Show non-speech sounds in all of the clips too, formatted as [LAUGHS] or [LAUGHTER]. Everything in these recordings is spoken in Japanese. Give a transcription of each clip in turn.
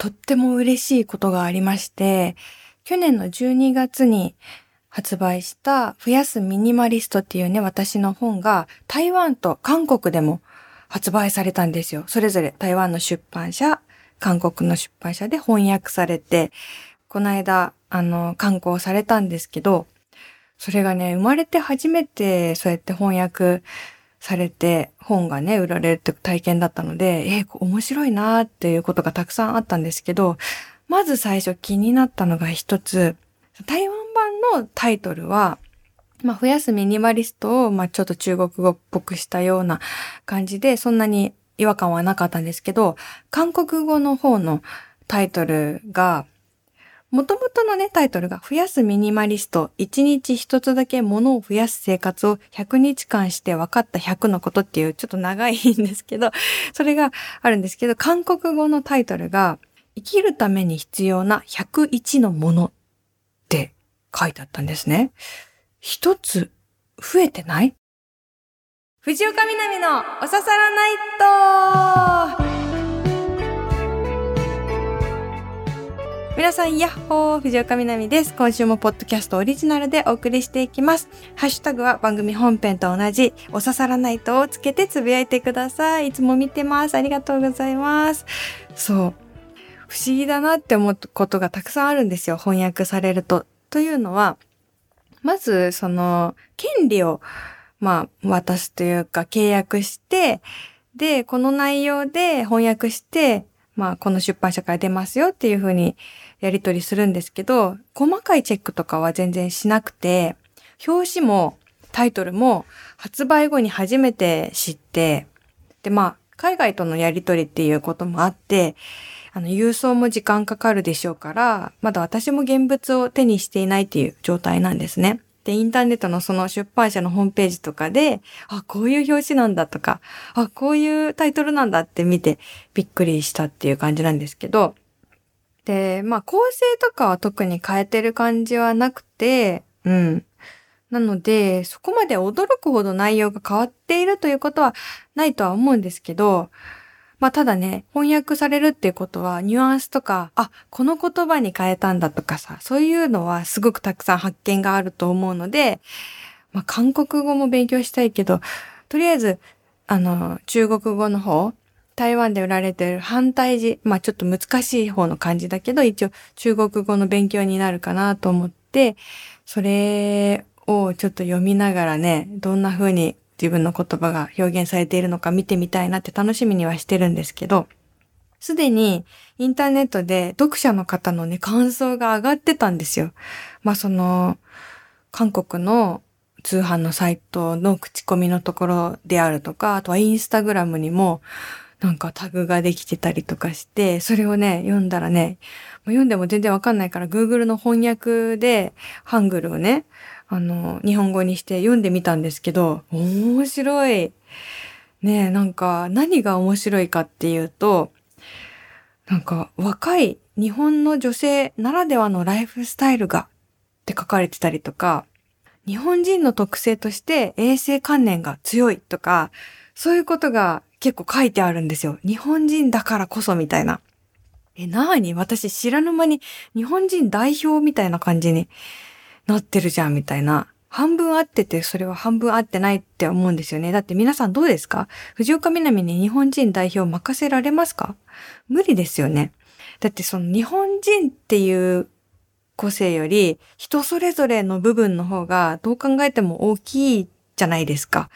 とっても嬉しいことがありまして、去年の12月に発売した増やすミニマリストっていうね、私の本が台湾と韓国でも発売されたんですよ。それぞれ台湾の出版社、韓国の出版社で翻訳されて、この間、あの、刊行されたんですけど、それがね、生まれて初めてそうやって翻訳されて本がね、売られるって体験だったので、えー、面白いなーっていうことがたくさんあったんですけど、まず最初気になったのが一つ、台湾版のタイトルは、まあ、増やすミニマリストを、まあ、ちょっと中国語っぽくしたような感じで、そんなに違和感はなかったんですけど、韓国語の方のタイトルが、もともとのね、タイトルが、増やすミニマリスト、一日一つだけ物を増やす生活を100日間して分かった100のことっていう、ちょっと長いんですけど、それがあるんですけど、韓国語のタイトルが、生きるために必要な101のものって書いてあったんですね。一つ増えてない？藤岡みなみのおささらナイト皆さん、やっほー藤岡みなみです。今週もポッドキャストオリジナルでお送りしていきます。ハッシュタグは番組本編と同じ、おささらナイトをつけてつぶやいてください。いつも見てます。ありがとうございます。そう。不思議だなって思うことがたくさんあるんですよ。翻訳されると。というのは、まず、その、権利を、まあ、渡すというか、契約して、で、この内容で翻訳して、まあ、この出版社から出ますよっていうふうにやり取りするんですけど、細かいチェックとかは全然しなくて、表紙もタイトルも発売後に初めて知って、で、まあ、海外とのやり取りっていうこともあって、あの、郵送も時間かかるでしょうから、まだ私も現物を手にしていないっていう状態なんですね。で、インターネットのその出版社のホームページとかで、あ、こういう表紙なんだとか、あ、こういうタイトルなんだって見てびっくりしたっていう感じなんですけど、で、まあ構成とかは特に変えてる感じはなくて、うん。なので、そこまで驚くほど内容が変わっているということはないとは思うんですけど、まあただね、翻訳されるっていうことはニュアンスとか、あ、この言葉に変えたんだとかさ、そういうのはすごくたくさん発見があると思うので、まあ韓国語も勉強したいけど、とりあえず、あの、中国語の方、台湾で売られてる反対字、まあちょっと難しい方の漢字だけど、一応中国語の勉強になるかなと思って、それをちょっと読みながらね、どんな風に自分の言葉が表現されているのか見てみたいなって楽しみにはしてるんですけど、すでにインターネットで読者の方のね、感想が上がってたんですよ。まあその、韓国の通販のサイトの口コミのところであるとか、あとはインスタグラムにも、なんかタグができてたりとかして、それをね、読んだらね、読んでも全然わかんないから Google の翻訳でハングルをね、あの、日本語にして読んでみたんですけど、面白い。ねえ、なんか何が面白いかっていうと、なんか若い日本の女性ならではのライフスタイルがって書かれてたりとか、日本人の特性として衛生観念が強いとか、そういうことが結構書いてあるんですよ。日本人だからこそみたいな。え、なに？私知らぬ間に日本人代表みたいな感じになってるじゃんみたいな。半分合ってて、それは半分合ってないって思うんですよね。だって皆さんどうですか？藤岡みなみに日本人代表任せられますか？無理ですよね。だってその日本人っていう個性より人それぞれの部分の方がどう考えても大きいじゃないですか。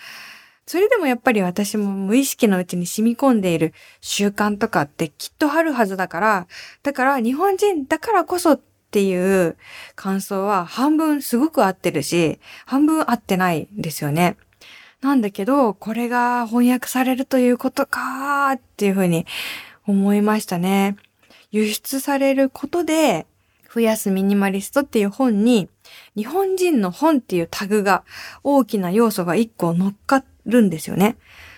それでもやっぱり私も無意識のうちに染み込んでいる習慣とかってきっとあるはずだから、だから日本人だからこそっていう感想は半分すごく合ってるし、半分合ってないんですよね。なんだけど、これが翻訳されるということかーっていうふうに思いましたね。輸出されることで、増やすミニマリストっていう本に、日本人の本っていうタグが大きな要素が一個乗っかるんですよね。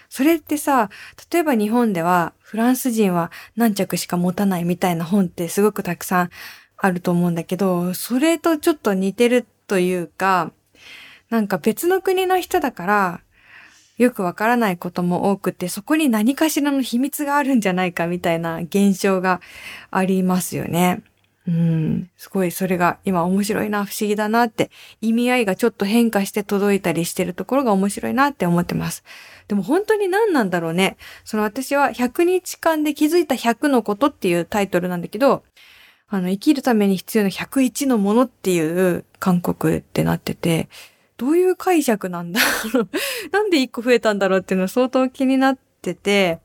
それってさ、例えば日本ではフランス人は何着しか持たないみたいな本ってすごくたくさんあると思うんだけど、それとちょっと似てるというか、なんか別の国の人だから、よくわからないことも多くて、そこに何かしらの秘密があるんじゃないかみたいな現象がありますよね。うん、すごいそれが今面白いな、不思議だなって、意味合いがちょっと変化して届いたりしてるところが面白いなって思ってます。でも本当に何なんだろうね。その私は100日間で気づいた100のことっていうタイトルなんだけど、あの、生きるために必要な101のものっていう韓国ってなってて、どういう解釈なんだろう [LAUGHS] なんで1個増えたんだろうっていうのは相当気になってて、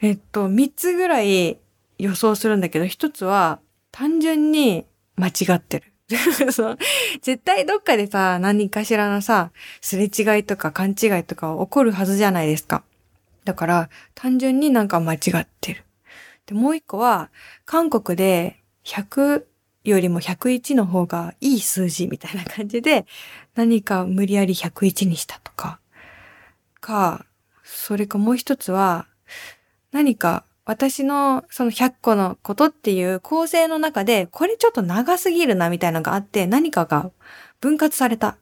えっと、3つぐらい予想するんだけど、1つは、単純に間違ってる。[LAUGHS] 絶対どっかでさ、何かしらのさ、すれ違いとか勘違いとか起こるはずじゃないですか。だから、単純になんか間違ってる。で、もう一個は、韓国で100よりも101の方がいい数字みたいな感じで、何か無理やり101にしたとか。か、それかもう一つは、何か私のその100個のことっていう構成の中で、これちょっと長すぎるなみたいなのがあって、何かが分割された。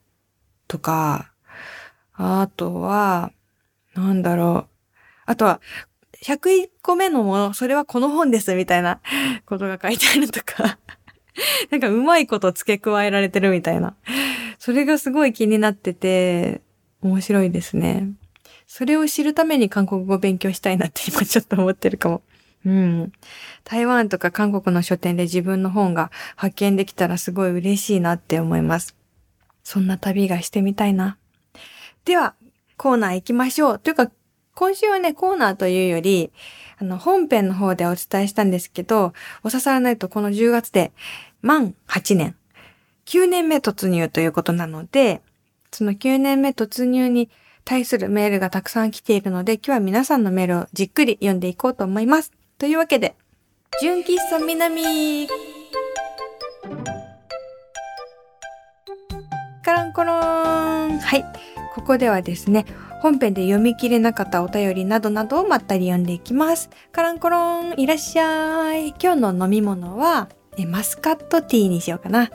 とか、あとは、なんだろう。あとは、101個目のもの、それはこの本ですみたいな [LAUGHS] ことが書いてあるとか [LAUGHS] なんかうまいこと付け加えられてるみたいな。それがすごい気になってて、面白いですね。それを知るために韓国語を勉強したいなって今ちょっと思ってるかも。うん。台湾とか韓国の書店で自分の本が発見できたらすごい嬉しいなって思います。そんな旅がしてみたいな。では、コーナー行きましょう。というか、今週はね、コーナーというより、あの、本編の方でお伝えしたんですけど、お刺さらないとこの10月で満8年、9年目突入ということなので、その9年目突入に対するメールがたくさん来ているので、今日は皆さんのメールをじっくり読んでいこうと思います。というわけで、純喫茶南カランコロンはい。ここではですね、本編で読み切れなかったお便りなどなどをまったり読んでいきます。カランコロン、いらっしゃい。今日の飲み物は、マスカットティーにしようかな。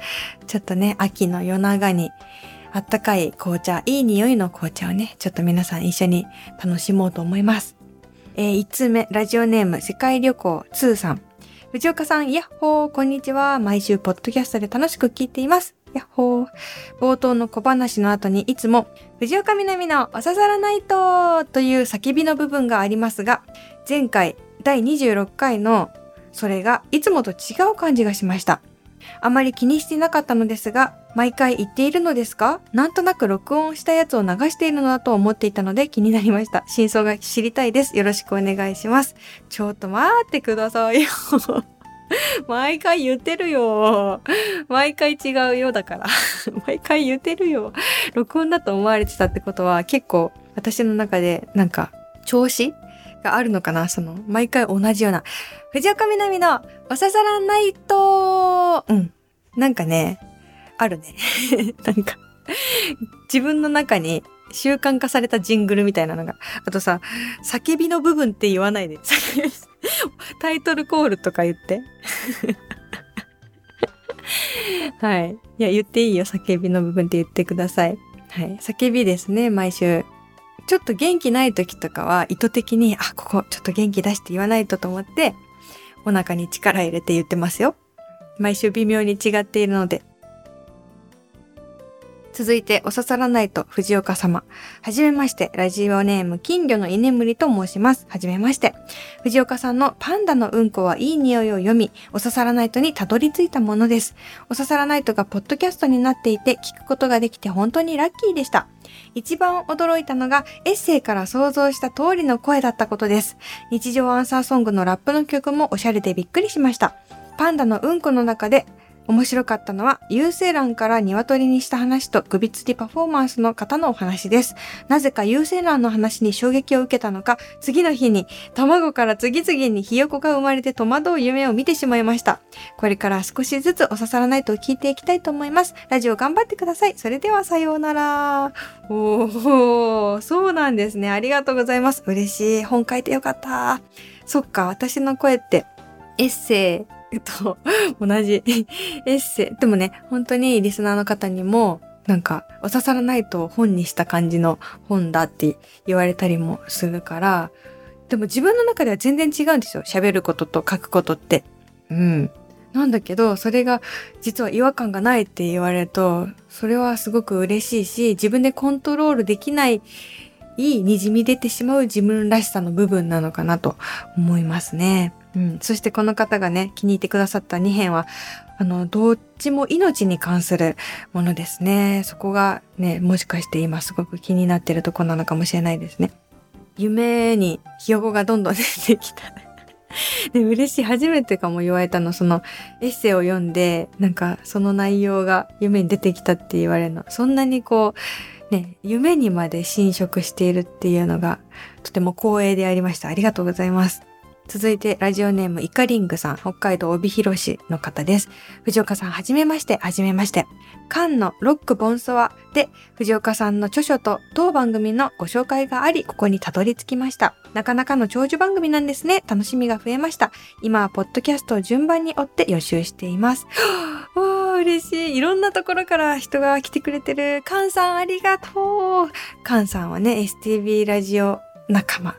ちょっとね、秋の夜長にあったかい紅茶、いい匂いの紅茶をね、ちょっと皆さん一緒に楽しもうと思います。えー、1通目、ラジオネーム、世界旅行2さん。藤岡さん、ヤッホー、こんにちは。毎週、ポッドキャストで楽しく聞いています。ヤッホー。冒頭の小話の後にいつも、藤岡みなみのおささらないとという叫びの部分がありますが、前回、第26回のそれがいつもと違う感じがしました。あまり気にしてなかったのですが、毎回言っているのですか？なんとなく録音したやつを流しているのだと思っていたので気になりました。真相が知りたいです。よろしくお願いします。ちょっと待ってくださいよ。[LAUGHS] 毎回言ってるよ。毎回違うよだから。[LAUGHS] 毎回言ってるよ。録音だと思われてたってことは結構私の中でなんか調子があるのかなその、毎回同じような。藤岡みなみのおささらないと、うん。なんかね、あるね。[LAUGHS] なんか、自分の中に習慣化されたジングルみたいなのが。あとさ、叫びの部分って言わないで。[LAUGHS] タイトルコールとか言って。[LAUGHS] はい。いや、言っていいよ。叫びの部分って言ってください。はい。叫びですね、毎週。ちょっと元気ない時とかは意図的に、あ、ここちょっと元気出して言わないとと思って、お腹に力入れて言ってますよ。毎週微妙に違っているので、続いて、おささらないと藤岡様。はじめまして、ラジオネーム金魚の居眠りと申します。はじめまして。藤岡さんのパンダのうんこはいい匂いを読み、おささらないとにたどり着いたものです。おささらないとがポッドキャストになっていて聞くことができて本当にラッキーでした。一番驚いたのがエッセイから想像した通りの声だったことです。日常アンサーソングのラップの曲もおしゃれでびっくりしました。パンダのうんこの中で面白かったのは、有精卵から鶏にした話と首吊りパフォーマンスの方のお話です。なぜか有精卵の話に衝撃を受けたのか、次の日に卵から次々にひよこが生まれて戸惑う夢を見てしまいました。これから少しずつお刺さらないと聞いていきたいと思います。ラジオ頑張ってください。それではさようなら。おー、そうなんですね。ありがとうございます。嬉しい。本書いてよかった。そっか、私の声ってエッセイと同じエッセイ。でもね、本当にリスナーの方にもなんか、お刺さらないと本にした感じの本だって言われたりもするから、でも自分の中では全然違うんですよ。喋ることと書くことって。うん。なんだけど、それが実は違和感がないって言われると、それはすごく嬉しいし、自分でコントロールできない、いい滲み出てしまう自分らしさの部分なのかなと思いますね。うん。そしてこの方がね、気に入ってくださった2編は、あの、どっちも命に関するものですね。そこがね、もしかして今すごく気になってるとこなのかもしれないですね。夢にひよこがどんどん出てきた。[LAUGHS] で、嬉しい。初めてかも言われたの、そのエッセイを読んで、なんかその内容が夢に出てきたって言われるの。そんなにこう、ね、夢にまで侵食しているっていうのが、とても光栄でありました。ありがとうございます。続いて、ラジオネームイカリングさん、北海道帯広市の方です。藤岡さん、はじめまして、はじめまして。カンのロックボンソワで、藤岡さんの著書と当番組のご紹介があり、ここにたどり着きました。なかなかの長寿番組なんですね。楽しみが増えました。今はポッドキャストを順番に追って予習しています。[GASPS] わー、嬉しい。いろんなところから人が来てくれてる。カンさん、ありがとう。カンさんはね、STV ラジオ仲間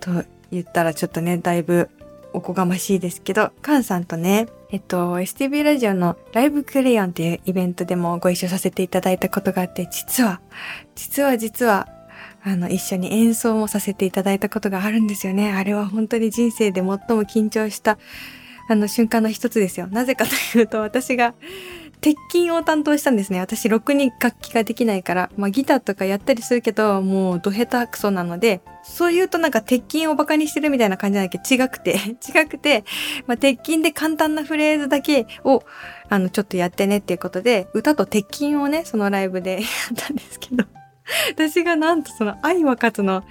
と言ったらちょっとね、だいぶおこがましいですけど、カンさんとね、えっと、STV ラジオのライブクレヨンっていうイベントでもご一緒させていただいたことがあって、実は、実は実は、あの、一緒に演奏もさせていただいたことがあるんですよね。あれは本当に人生で最も緊張した、あの、瞬間の一つですよ。なぜかというと、私が、鉄筋を担当したんですね。私、ろくに楽器ができないから、まあギターとかやったりするけど、もうドヘタクソなので、そう言うとなんか鉄筋をバカにしてるみたいな感じなんだけど、違くて、[LAUGHS] 違くて、まあ鉄筋で簡単なフレーズだけを、あの、ちょっとやってねっていうことで、歌と鉄筋をね、そのライブで [LAUGHS] やったんですけど、私がなんとその愛は勝つの、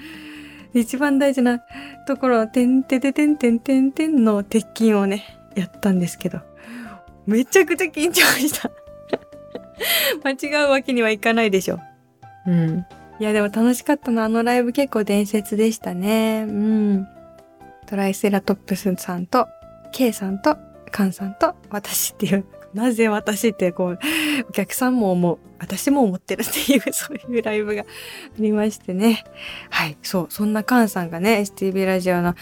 一番大事なところ、てんてててんてんてんてんの鉄筋をね、やったんですけど、めちゃくちゃ緊張した [LAUGHS] 間違うわけにはいかないでしょ。うん。いや、でも楽しかったな。あのライブ結構伝説でしたね。うん。トライセラトップスさんと、K さんと、カンさんと、私っていう、なぜ私ってこう、お客さんも思う。私も思ってるっていう、[LAUGHS] そういうライブがありましてね。はい。そう。そんなカンさんがね、STV ラジオの、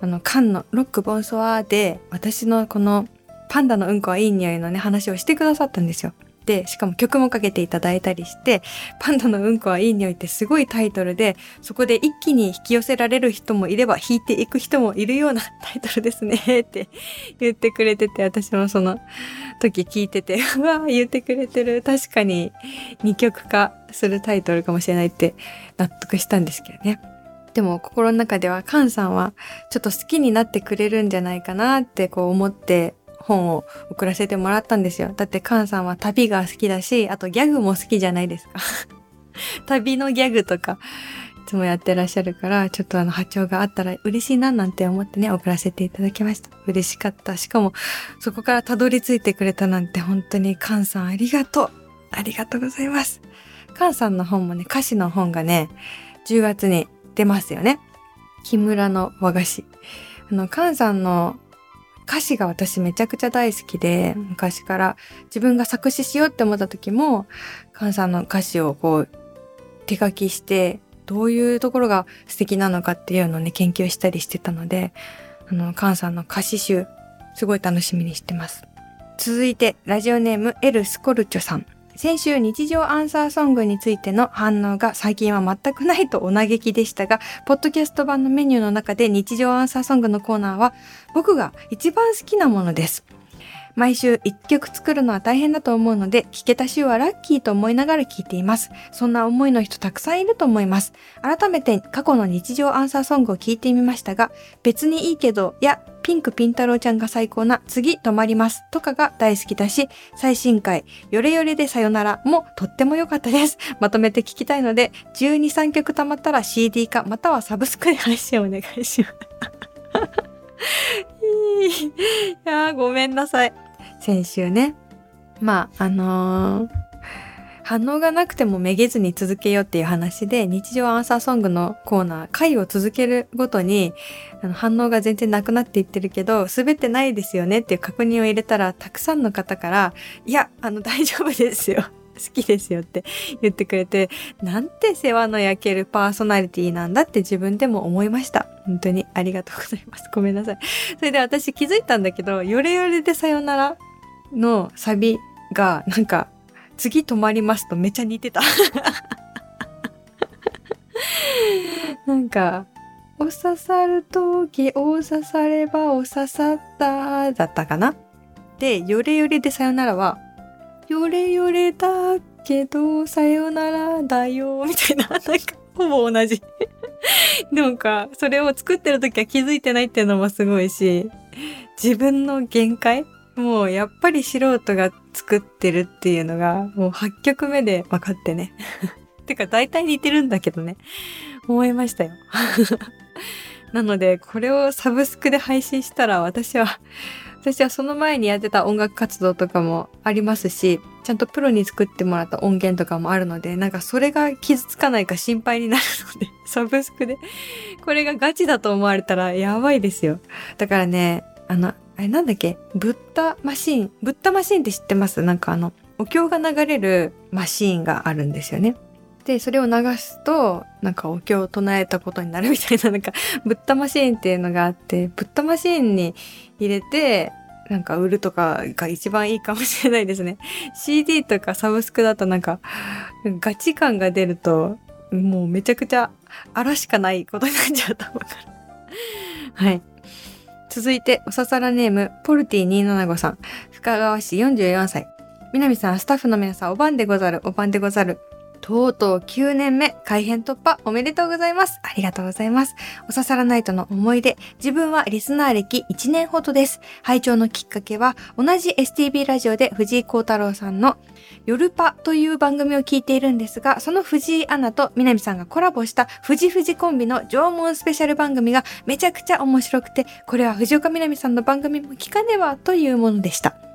あの、カンのロックボンソワーで、私のこのパンダのうんこはいい匂いのね、話をしてくださったんですよ。で、しかも曲もかけていただいたりして、パンダのうんこはいい匂いってすごいタイトルで、そこで一気に引き寄せられる人もいれば、弾いていく人もいるような [LAUGHS] タイトルですねって [LAUGHS] 言ってくれてて、私もその時聞いてて、[LAUGHS] うわ言ってくれてる。確かに二曲化するタイトルかもしれないって納得したんですけどね。でも心の中ではカンさんはちょっと好きになってくれるんじゃないかなってこう思って本を送らせてもらったんですよ。だってカンさんは旅が好きだし、あとギャグも好きじゃないですか。[LAUGHS] 旅のギャグとか、いつもやってらっしゃるから、ちょっとあの波長があったら嬉しいななんて思ってね、送らせていただきました。嬉しかった。しかも、そこからたどり着いてくれたなんて本当にカンさんありがとう。ありがとうございます。カンさんの本もね、歌詞の本がね、10月に出ますよね。木村の和菓子。あの、カンさんの歌詞が私めちゃくちゃ大好きで、昔から自分が作詞しようって思った時も、カンさんの歌詞をこう、手書きして、どういうところが素敵なのかっていうのをね、研究したりしてたので、あの、カンさんの歌詞集、すごい楽しみにしてます。続いて、ラジオネームエル・スコルチョさん。先週日常アンサーソングについての反応が最近は全くないとお嘆きでしたが、ポッドキャスト版のメニューの中で日常アンサーソングのコーナーは僕が一番好きなものです。毎週一曲作るのは大変だと思うので、聴けた週はラッキーと思いながら聴いています。そんな思いの人たくさんいると思います。改めて過去の日常アンサーソングを聴いてみましたが、別にいいけど、や、ピンクピン太郎ちゃんが最高な次止まりますとかが大好きだし、最新回、よれよれでさよならもとっても良かったです。[LAUGHS] まとめて聴きたいので、12、3曲溜まったら CD 化またはサブスクで配信お願いします。[LAUGHS] いやごめんなさい。先週ね。まあ、あのー、反応がなくてもめげずに続けようっていう話で、日常アンサーソングのコーナー、回を続けるごとに、あの反応が全然なくなっていってるけど、滑ってないですよねっていう確認を入れたら、たくさんの方から、いや、あの、大丈夫ですよ。[LAUGHS] 好きですよって [LAUGHS] 言ってくれて、なんて世話の焼けるパーソナリティなんだって自分でも思いました。本当にありがとうございます。ごめんなさい。それで私気づいたんだけど、ヨレヨレでさよならのサビがなんか次止まりますとめちゃ似てた。[LAUGHS] なんか、お刺さるとき、お刺さればお刺さっただったかなで、よれよれでさよならは、よれよれだけど、さよならだよ、みたいな、[LAUGHS] なんか、ほぼ同じ。[LAUGHS] なんか、それを作ってる時は気づいてないっていうのもすごいし、自分の限界もうやっぱり素人が作ってるっていうのが、もう8曲目で分かってね。[LAUGHS] てか大体似てるんだけどね。思いましたよ。[LAUGHS] なので、これをサブスクで配信したら私は、私はその前にやってた音楽活動とかもありますし、ちゃんとプロに作ってもらった音源とかもあるので、なんかそれが傷つかないか心配になるので、[LAUGHS] サブスクで、これがガチだと思われたらやばいですよ。だからね、あの、あれなんだっけ？ブッダマシン。ブッダマシンって知ってます？なんかあの、お経が流れるマシーンがあるんですよね。で、それを流すと、なんかお経を唱えたことになるみたいな、なんか、ブッダマシーンっていうのがあって、ブッダマシーンに入れて、なんか売るとかが一番いいかもしれないですね。[LAUGHS] CD とかサブスクだとなんか、ガチ感が出ると、もうめちゃくちゃ、あらしかないことになっちゃうと思うから。[LAUGHS] はい。続いて、おささらネーム、ポルティ275さん。深川市44歳。南さん、スタッフの皆さん、おばんでござる、おばんでござる。とうとう9年目、改編突破おめでとうございます。ありがとうございます。おささらナイトの思い出。自分はリスナー歴1年ほどです。拝聴のきっかけは、同じ STB ラジオで藤井幸太郎さんの夜パという番組を聞いているんですが、その藤井アナと南さんがコラボした藤藤コンビの縄文スペシャル番組がめちゃくちゃ面白くて、これは藤岡南さんの番組も聞かねばというものでした。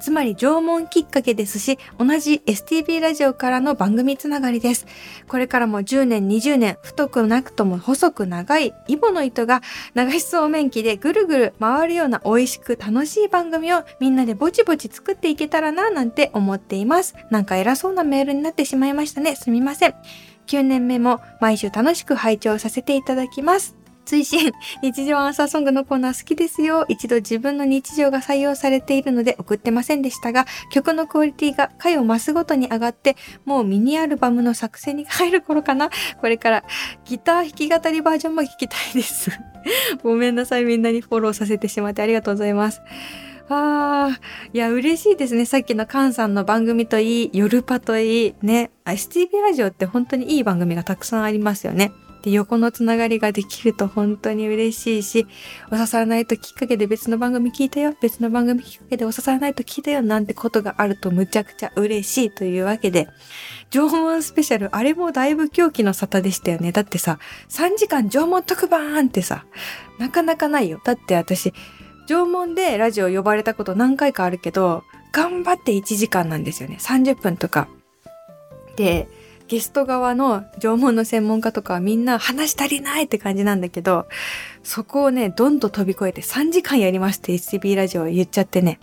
つまり縄文きっかけですし、同じ STB ラジオからの番組つながりです。これからも10年、20年、太くなくとも細く長いイボの糸が流しそうめん機でぐるぐる回るような美味しく楽しい番組をみんなでぼちぼち作っていけたらななんて思っています。なんか偉そうなメールになってしまいましたね。すみません。9年目も毎週楽しく拝聴させていただきます。追伸、日常アンサーソングのコーナー好きですよ。一度自分の日常が採用されているので送ってませんでしたが、曲のクオリティが回を増すごとに上がって、もうミニアルバムの作成に入る頃かな？これからギター弾き語りバージョンも聞きたいです。[LAUGHS] ごめんなさい。みんなにフォローさせてしまってありがとうございます。ああ、いや、嬉しいですね。さっきのカンさんの番組といい、夜パといい、ね。STV ラジオって本当にいい番組がたくさんありますよね。で、横のつながりができると本当に嬉しいし、お刺さらないときっかけで別の番組聞いたよ、別の番組きっかけでお刺さらないと聞いたよ、なんてことがあるとむちゃくちゃ嬉しいというわけで、縄文スペシャル、あれもだいぶ狂気の沙汰でしたよね。だってさ、3時間縄文特番ってさ、なかなかないよ。だって私、縄文でラジオ呼ばれたこと何回かあるけど、頑張って1時間なんですよね。30分とか。で、ゲスト側の縄文の専門家とかはみんな話足りないって感じなんだけど、そこをね、どんどん飛び越えて3時間やりますって HTB ラジオ言っちゃってね。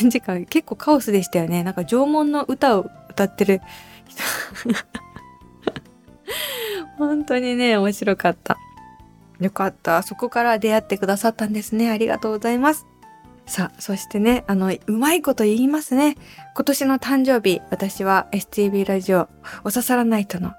3時間結構カオスでしたよね。なんか縄文の歌を歌ってる人 [LAUGHS] 本当にね、面白かった。よかった。そこから出会ってくださったんですね。ありがとうございます。さあ、そしてね、あの、うまいこと言いますね。今年の誕生日、私は STV ラジオ、おささらナイトの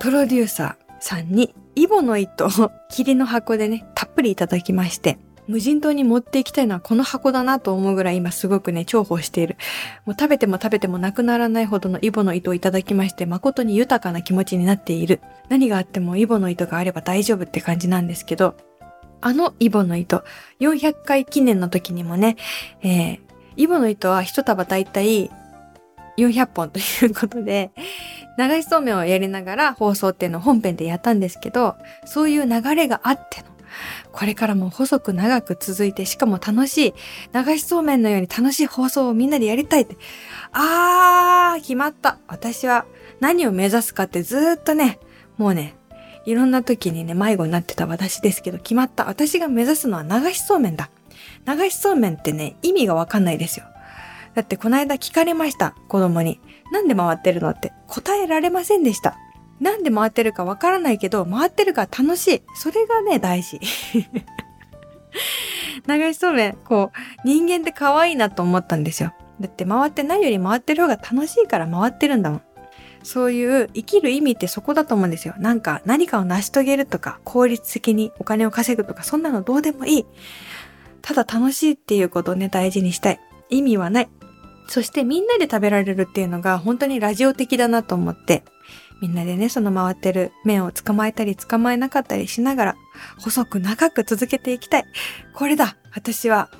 プロデューサーさんに、イボの糸を霧の箱でね、たっぷりいただきまして、無人島に持っていきたいのはこの箱だなと思うぐらい今すごくね、重宝している。もう食べても食べてもなくならないほどのイボの糸をいただきまして、誠に豊かな気持ちになっている。何があってもイボの糸があれば大丈夫って感じなんですけど、あのイボの糸、400回記念の時にもね、えー、イボの糸は一束だいたい400本ということで、流しそうめんをやりながら放送っていうのを本編でやったんですけど、そういう流れがあっての、これからも細く長く続いて、しかも楽しい、流しそうめんのように楽しい放送をみんなでやりたいって。あー、決まった。私は何を目指すかってずっとね、もうね、いろんな時にね、迷子になってた私ですけど、決まった。私が目指すのは流しそうめんだ。流しそうめんってね、意味がわかんないですよ。だってこの間聞かれました、子供に。なんで回ってるのって答えられませんでした。なんで回ってるかわからないけど、回ってるから楽しい。それがね、大事。[LAUGHS] 流しそうめん、こう、人間って可愛いなと思ったんですよ。だって回ってないより回ってる方が楽しいから回ってるんだもん。そういう生きる意味ってそこだと思うんですよ。なんか何かを成し遂げるとか、効率的にお金を稼ぐとか、そんなのどうでもいい。ただ楽しいっていうことをね、大事にしたい。意味はない。そしてみんなで食べられるっていうのが本当にラジオ的だなと思って、みんなでね、その回ってる麺を捕まえたり捕まえなかったりしながら、細く長く続けていきたい。これだ私は、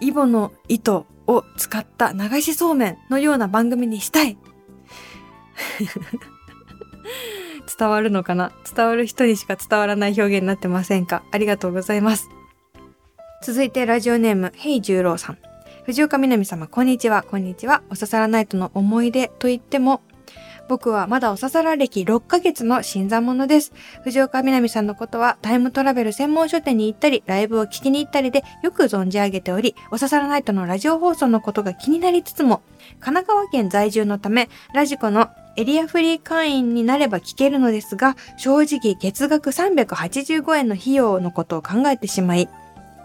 イボの糸を使った流しそうめんのような番組にしたい [LAUGHS] 伝わるのかな？伝わる人にしか伝わらない表現になってませんか？ありがとうございます。続いてラジオネーム、ヘイ十郎さん。藤岡みなみ様、こんにちは、こんにちは。おささらナイトの思い出と言っても、僕はまだおささら歴6ヶ月の新参者です。藤岡みなみさんのことはタイムトラベル専門書店に行ったり、ライブを聞きに行ったりでよく存じ上げており、おささらナイトのラジオ放送のことが気になりつつも、神奈川県在住のため、ラジコのエリアフリー会員になれば聞けるのですが、正直月額385円の費用のことを考えてしまい、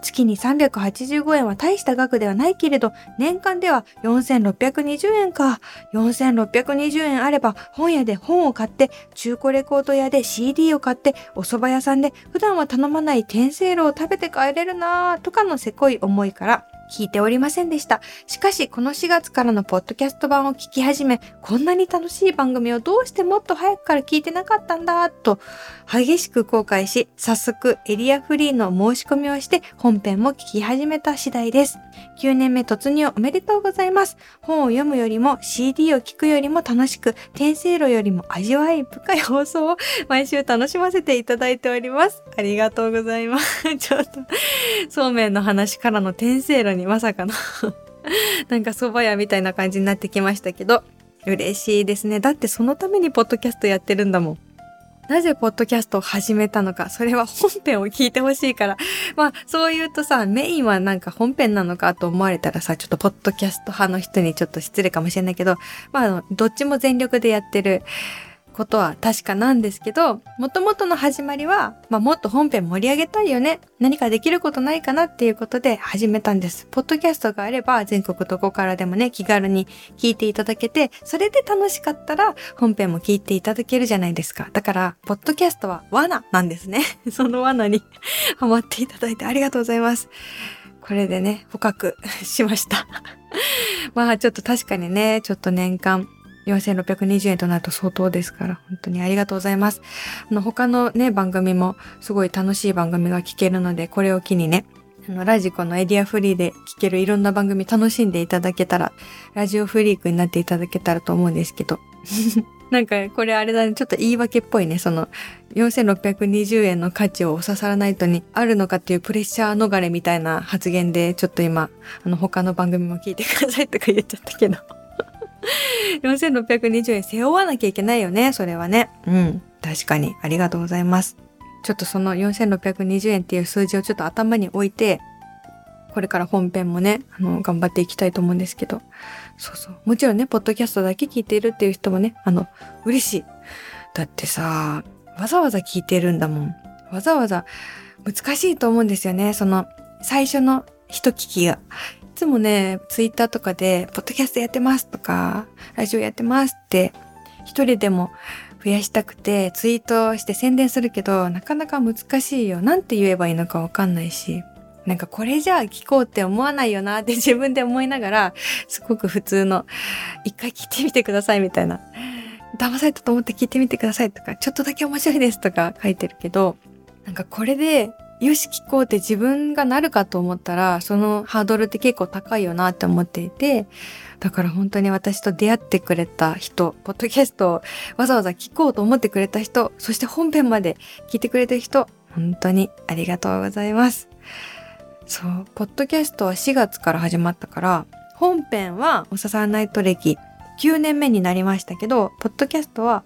月に385円は大した額ではないけれど、年間では4620円か。4620円あれば本屋で本を買って、中古レコード屋で CD を買って、お蕎麦屋さんで普段は頼まない天せいろを食べて帰れるなぁとかのせこい思いから、聞いておりませんでした。しかし、この4月からのポッドキャスト版を聞き始め、こんなに楽しい番組をどうしてもっと早くから聞いてなかったんだ、と激しく後悔し、早速エリアフリーの申し込みをして本編も聞き始めた次第です。9年目突入おめでとうございます。本を読むよりも CD を聞くよりも楽しく、天聖路よりも味わい深い放送を毎週楽しませていただいております。ありがとうございます。[LAUGHS] ちょっと、そうめんの話からの天聖路にまさかの [LAUGHS] なんか蕎麦屋みたいな感じになってきましたけど、嬉しいですね。だってそのためにポッドキャストやってるんだもん。なぜポッドキャストを始めたのか、それは本編を聞いてほしいから。まあ、そう言うとさ、メインはなんか本編なのかと思われたらさ、ちょっとポッドキャスト派の人にちょっと失礼かもしれないけど、まあ、どっちも全力でやってることは確かなんですけど、もともとの始まりは、まあ、もっと本編盛り上げたいよね。何かできることないかなっていうことで始めたんです。ポッドキャストがあれば全国どこからでもね、気軽に聞いていただけて、それで楽しかったら本編も聞いていただけるじゃないですか。だから、ポッドキャストは罠なんですね。[LAUGHS] その罠に [LAUGHS] ハマっていただいてありがとうございます。これでね、捕獲しました [LAUGHS] まあちょっと確かにね、ちょっと年間4620円となると相当ですから、本当にありがとうございます。あの、他のね、番組もすごい楽しい番組が聞けるので、これを機にね、あの、ラジコのエリアフリーで聞けるいろんな番組楽しんでいただけたら、ラジオフリークになっていただけたらと思うんですけど。[LAUGHS] なんか、これあれだね、ちょっと言い訳っぽいね、その、4620円の価値を刺さらないとにあるのかっていうプレッシャー逃れみたいな発言で、ちょっと今、あの、他の番組も聞いてくださいとか言っちゃったけど。4620円背負わなきゃいけないよね、それはね。うん。確かに。ありがとうございます。ちょっとその4620円っていう数字をちょっと頭に置いて、これから本編もね、あの、頑張っていきたいと思うんですけど。そうそう。もちろんね、ポッドキャストだけ聞いているっていう人もね、あの、嬉しい。だってさ、わざわざ聞いてるんだもん。わざわざ難しいと思うんですよね。その、最初の一聞きが。つもね、ツイッターとかで、ポッドキャストやってますとか、ラジオやってますって、一人でも増やしたくて、ツイートして宣伝するけど、なかなか難しいよ。なんて言えばいいのかわかんないし。なんかこれじゃあ聞こうって思わないよなって [LAUGHS] 自分で思いながら、すごく普通の、一回聞いてみてくださいみたいな。騙されたと思って聞いてみてくださいとか、ちょっとだけ面白いですとか書いてるけど、なんかこれでよし聞こうって自分がなるかと思ったら、そのハードルって結構高いよなって思っていて、だから本当に私と出会ってくれた人、ポッドキャストをわざわざ聞こうと思ってくれた人、そして本編まで聞いてくれた人、本当にありがとうございます。そう、ポッドキャストは4月から始まったから、本編はおささナイト歴9年目になりましたけど、ポッドキャストは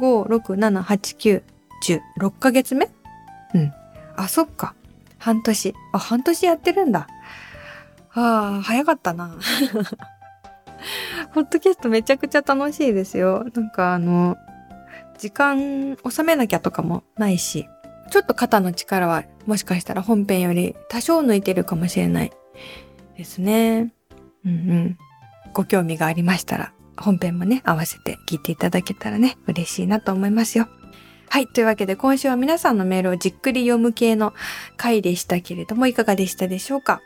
5、6、7、8、9、10、6ヶ月目？うん。あ、そっか。半年。あ、半年やってるんだ。ああ、早かったな。[LAUGHS] ポッドキャストめちゃくちゃ楽しいですよ。なんかあの、時間収めなきゃとかもないし、ちょっと肩の力はもしかしたら本編より多少抜いてるかもしれないですね。うんうん。ご興味がありましたら、本編もね、合わせて聞いていただけたらね、嬉しいなと思いますよ。はい。というわけで今週は皆さんのメールをじっくり読む系の回でしたけれども、いかがでしたでしょうか？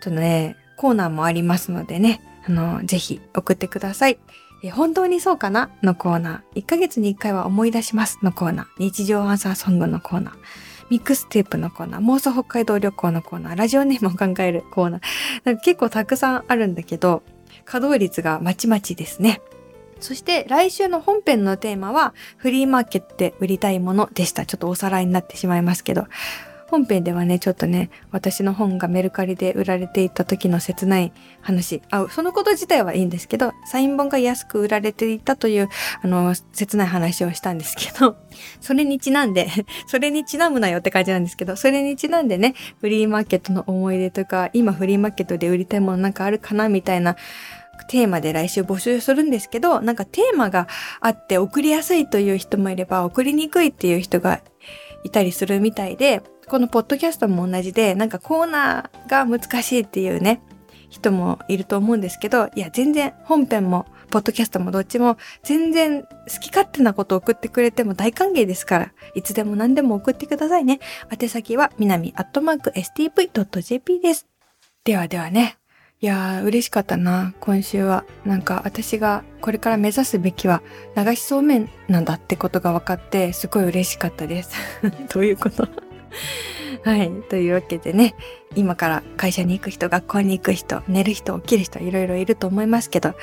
ちょっとね、コーナーもありますのでね、あの、ぜひ送ってください。え本当にそうかな？のコーナー。1ヶ月に1回は思い出しますのコーナー。日常アンサーソングのコーナー。ミックステープのコーナー。妄想北海道旅行のコーナー。ラジオネームを考えるコーナー。なんか結構たくさんあるんだけど、稼働率がまちまちですね。そして来週の本編のテーマはフリーマーケットで売りたいものでした。ちょっとおさらいになってしまいますけど。本編ではね、ちょっとね、私の本がメルカリで売られていた時の切ない話、あ、そのこと自体はいいんですけど、サイン本が安く売られていたという、あの、切ない話をしたんですけど、[LAUGHS] それにちなんで、[LAUGHS] それにちなむなよって感じなんですけど、それにちなんでね、フリーマーケットの思い出とか、今フリーマーケットで売りたいものなんかあるかなみたいなテーマで来週募集するんですけど、なんかテーマがあって送りやすいという人もいれば、送りにくいっていう人がいたりするみたいで、このポッドキャストも同じで、なんかコーナーが難しいっていうね、人もいると思うんですけど、いや、全然本編も、ポッドキャストもどっちも、全然好き勝手なことを送ってくれても大歓迎ですから、いつでも何でも送ってくださいね。宛先は、みなみアットマーク stv.jp です。ではではね、いやー、嬉しかったな、今週は。なんか、私がこれから目指すべきは、流しそうめんなんだってことが分かって、すごい嬉しかったです。[LAUGHS] どういうこと？[LAUGHS] はい。というわけでね、今から会社に行く人、学校に行く人、寝る人、起きる人、いろいろいると思いますけど、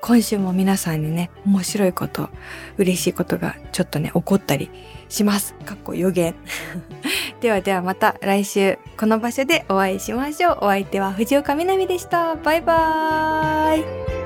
今週も皆さんにね、面白いこと、嬉しいことがちょっとね、起こったりします。かっこ予言。ではではまた来週、この場所でお会いしましょう。お相手は藤岡みなみでした。バイバーイ。